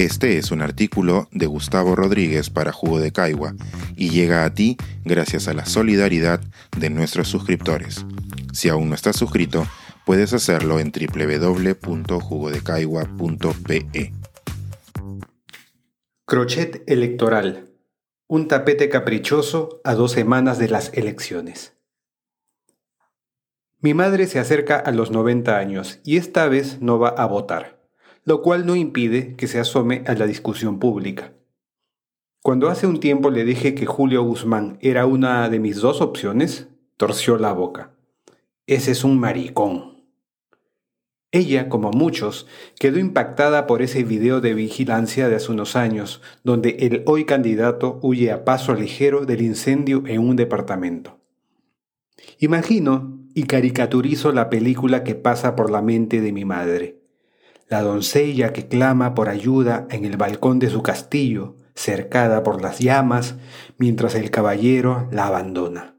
Este es un artículo de Gustavo Rodríguez para Jugo de Caigua y llega a ti gracias a la solidaridad de nuestros suscriptores. Si aún no estás suscrito, puedes hacerlo en www.jugodecaigua.pe. Crochet electoral. Un tapete caprichoso a dos semanas de las elecciones. Mi madre se acerca a los 90 años y esta vez no va a votar lo cual no impide que se asome a la discusión pública. Cuando hace un tiempo le dije que Julio Guzmán era una de mis dos opciones, torció la boca. Ese es un maricón. Ella, como muchos, quedó impactada por ese video de vigilancia de hace unos años, donde el hoy candidato huye a paso ligero del incendio en un departamento. Imagino y caricaturizo la película que pasa por la mente de mi madre la doncella que clama por ayuda en el balcón de su castillo, cercada por las llamas, mientras el caballero la abandona,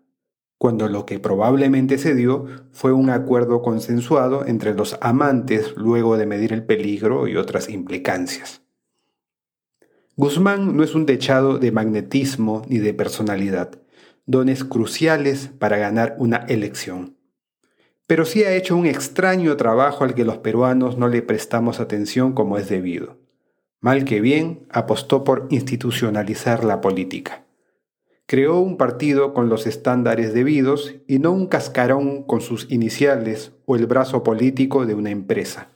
cuando lo que probablemente se dio fue un acuerdo consensuado entre los amantes luego de medir el peligro y otras implicancias. Guzmán no es un techado de magnetismo ni de personalidad, dones cruciales para ganar una elección pero sí ha hecho un extraño trabajo al que los peruanos no le prestamos atención como es debido. Mal que bien, apostó por institucionalizar la política. Creó un partido con los estándares debidos y no un cascarón con sus iniciales o el brazo político de una empresa.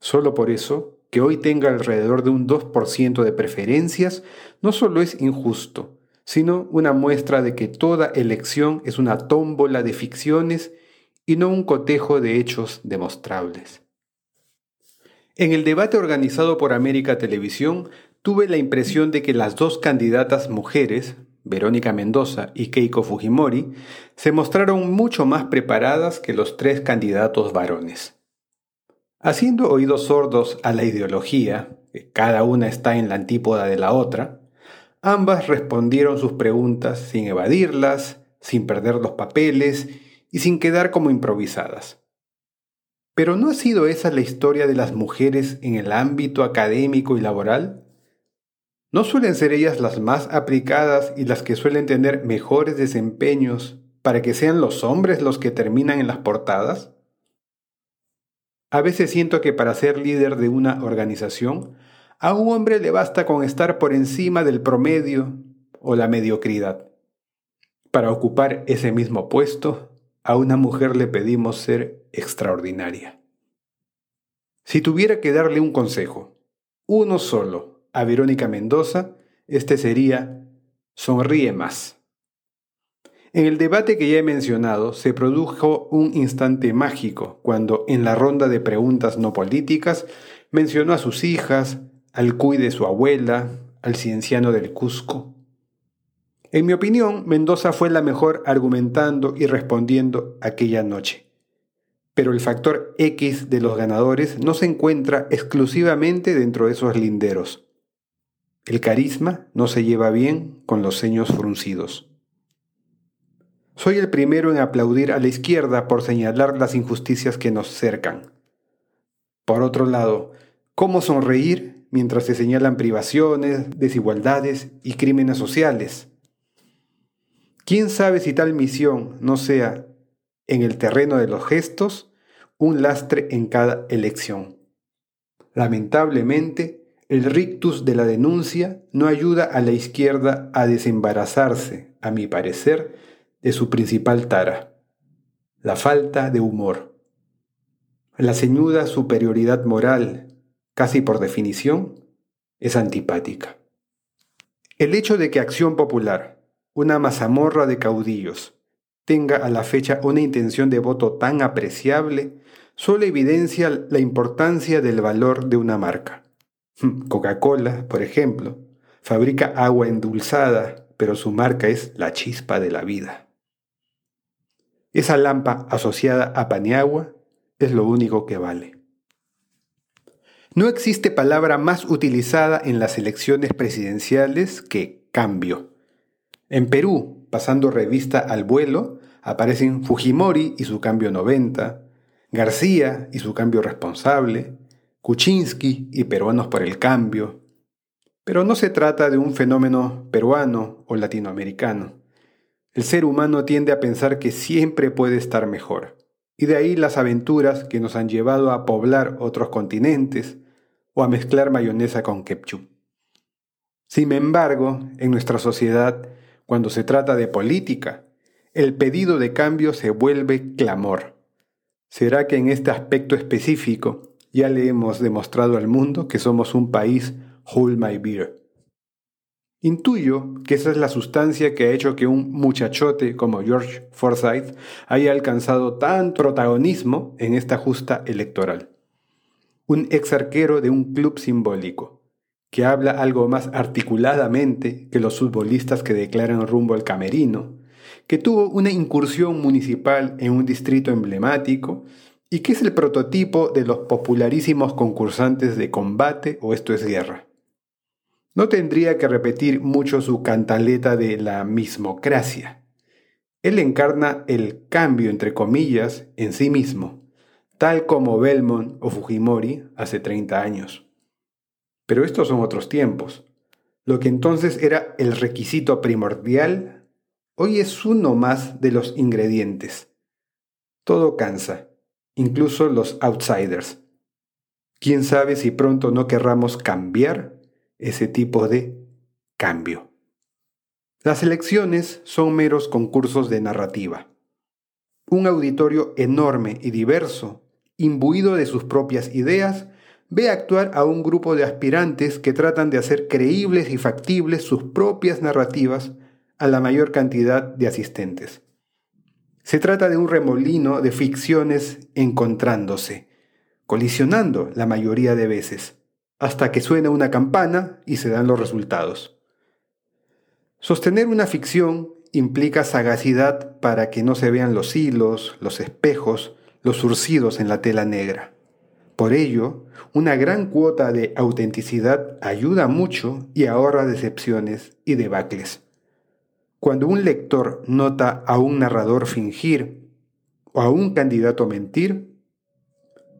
Solo por eso, que hoy tenga alrededor de un 2% de preferencias no solo es injusto, sino una muestra de que toda elección es una tómbola de ficciones y no un cotejo de hechos demostrables. En el debate organizado por América Televisión, tuve la impresión de que las dos candidatas mujeres, Verónica Mendoza y Keiko Fujimori, se mostraron mucho más preparadas que los tres candidatos varones. Haciendo oídos sordos a la ideología, que cada una está en la antípoda de la otra, ambas respondieron sus preguntas sin evadirlas, sin perder los papeles y sin quedar como improvisadas. Pero ¿no ha sido esa la historia de las mujeres en el ámbito académico y laboral? ¿No suelen ser ellas las más aplicadas y las que suelen tener mejores desempeños para que sean los hombres los que terminan en las portadas? A veces siento que para ser líder de una organización, a un hombre le basta con estar por encima del promedio o la mediocridad. Para ocupar ese mismo puesto, a una mujer le pedimos ser extraordinaria. Si tuviera que darle un consejo, uno solo, a Verónica Mendoza, este sería, sonríe más. En el debate que ya he mencionado, se produjo un instante mágico cuando, en la ronda de preguntas no políticas, mencionó a sus hijas, al cuy de su abuela, al cienciano del Cusco, en mi opinión, Mendoza fue la mejor argumentando y respondiendo aquella noche. Pero el factor X de los ganadores no se encuentra exclusivamente dentro de esos linderos. El carisma no se lleva bien con los ceños fruncidos. Soy el primero en aplaudir a la izquierda por señalar las injusticias que nos cercan. Por otro lado, ¿cómo sonreír mientras se señalan privaciones, desigualdades y crímenes sociales? ¿Quién sabe si tal misión no sea, en el terreno de los gestos, un lastre en cada elección? Lamentablemente, el rictus de la denuncia no ayuda a la izquierda a desembarazarse, a mi parecer, de su principal tara, la falta de humor. La ceñuda superioridad moral, casi por definición, es antipática. El hecho de que Acción Popular, una mazamorra de caudillos, tenga a la fecha una intención de voto tan apreciable, solo evidencia la importancia del valor de una marca. Coca-Cola, por ejemplo, fabrica agua endulzada, pero su marca es la chispa de la vida. Esa lampa asociada a Paniagua es lo único que vale. No existe palabra más utilizada en las elecciones presidenciales que cambio. En Perú, pasando revista al vuelo, aparecen Fujimori y su cambio 90, García y su cambio responsable, Kuczynski y Peruanos por el Cambio. Pero no se trata de un fenómeno peruano o latinoamericano. El ser humano tiende a pensar que siempre puede estar mejor, y de ahí las aventuras que nos han llevado a poblar otros continentes o a mezclar mayonesa con ketchup. Sin embargo, en nuestra sociedad, cuando se trata de política, el pedido de cambio se vuelve clamor. ¿Será que en este aspecto específico ya le hemos demostrado al mundo que somos un país hold my beer? Intuyo que esa es la sustancia que ha hecho que un muchachote como George Forsyth haya alcanzado tan protagonismo en esta justa electoral. Un ex arquero de un club simbólico, que habla algo más articuladamente que los futbolistas que declaran rumbo al camerino, que tuvo una incursión municipal en un distrito emblemático y que es el prototipo de los popularísimos concursantes de combate o esto es guerra. No tendría que repetir mucho su cantaleta de la mismocracia. Él encarna el cambio, entre comillas, en sí mismo, tal como Belmont o Fujimori hace 30 años. Pero estos son otros tiempos. Lo que entonces era el requisito primordial Hoy es uno más de los ingredientes. Todo cansa, incluso los outsiders. ¿Quién sabe si pronto no querramos cambiar ese tipo de cambio? Las elecciones son meros concursos de narrativa. Un auditorio enorme y diverso, imbuido de sus propias ideas, ve actuar a un grupo de aspirantes que tratan de hacer creíbles y factibles sus propias narrativas a la mayor cantidad de asistentes. Se trata de un remolino de ficciones encontrándose, colisionando la mayoría de veces, hasta que suena una campana y se dan los resultados. Sostener una ficción implica sagacidad para que no se vean los hilos, los espejos, los surcidos en la tela negra. Por ello, una gran cuota de autenticidad ayuda mucho y ahorra decepciones y debacles. Cuando un lector nota a un narrador fingir o a un candidato mentir,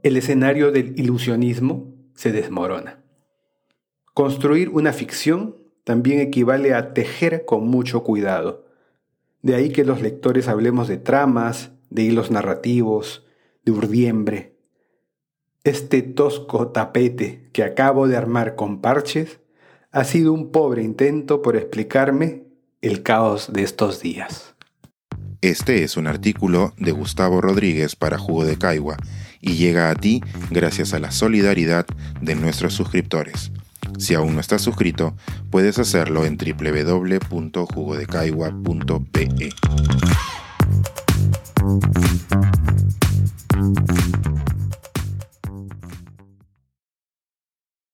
el escenario del ilusionismo se desmorona. Construir una ficción también equivale a tejer con mucho cuidado. De ahí que los lectores hablemos de tramas, de hilos narrativos, de urdiembre. Este tosco tapete que acabo de armar con parches ha sido un pobre intento por explicarme el caos de estos días. Este es un artículo de Gustavo Rodríguez para Jugo de Caigua y llega a ti gracias a la solidaridad de nuestros suscriptores. Si aún no estás suscrito, puedes hacerlo en www.jugodecaigua.pe.